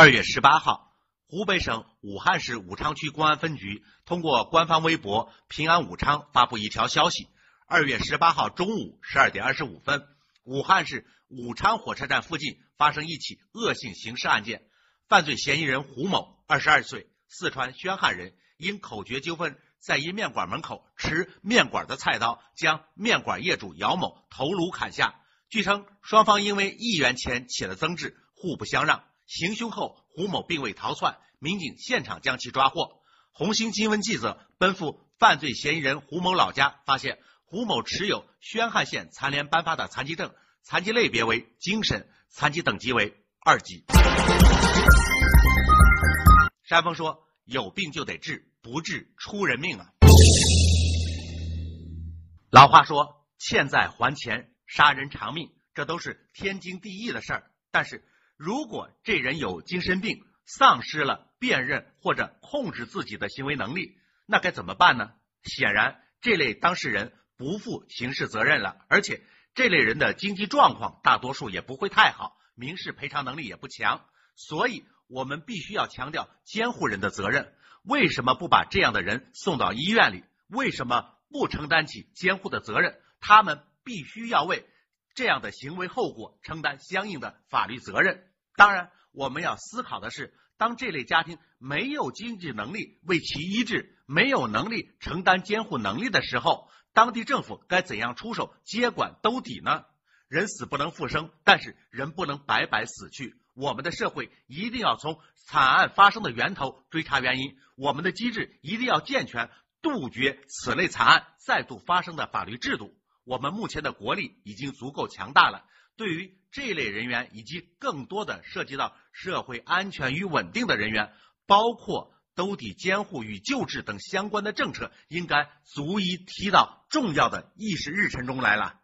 二月十八号，湖北省武汉市武昌区公安分局通过官方微博“平安武昌”发布一条消息：二月十八号中午十二点二十五分，武汉市武昌火车站附近发生一起恶性刑事案件，犯罪嫌疑人胡某，二十二岁，四川宣汉人，因口角纠纷。在一面馆门口持面馆的菜刀，将面馆业主姚某头颅砍下。据称，双方因为一元钱起了争执，互不相让。行凶后，胡某并未逃窜，民警现场将其抓获。红星新闻记者奔赴犯罪嫌疑人胡某老家，发现胡某持有宣汉县残联颁发的残疾证，残疾类别为精神残疾，等级为二级。山峰说：“有病就得治。”不治出人命啊！老话说，欠债还钱，杀人偿命，这都是天经地义的事儿。但是如果这人有精神病，丧失了辨认或者控制自己的行为能力，那该怎么办呢？显然，这类当事人不负刑事责任了，而且这类人的经济状况大多数也不会太好，民事赔偿能力也不强，所以我们必须要强调监护人的责任。为什么不把这样的人送到医院里？为什么不承担起监护的责任？他们必须要为这样的行为后果承担相应的法律责任。当然，我们要思考的是，当这类家庭没有经济能力为其医治，没有能力承担监护能力的时候，当地政府该怎样出手接管兜底呢？人死不能复生，但是人不能白白死去。我们的社会一定要从惨案发生的源头追查原因，我们的机制一定要健全，杜绝此类惨案再度发生的法律制度。我们目前的国力已经足够强大了，对于这类人员以及更多的涉及到社会安全与稳定的人员，包括兜底监护与救治等相关的政策，应该足以提到重要的议事日程中来了。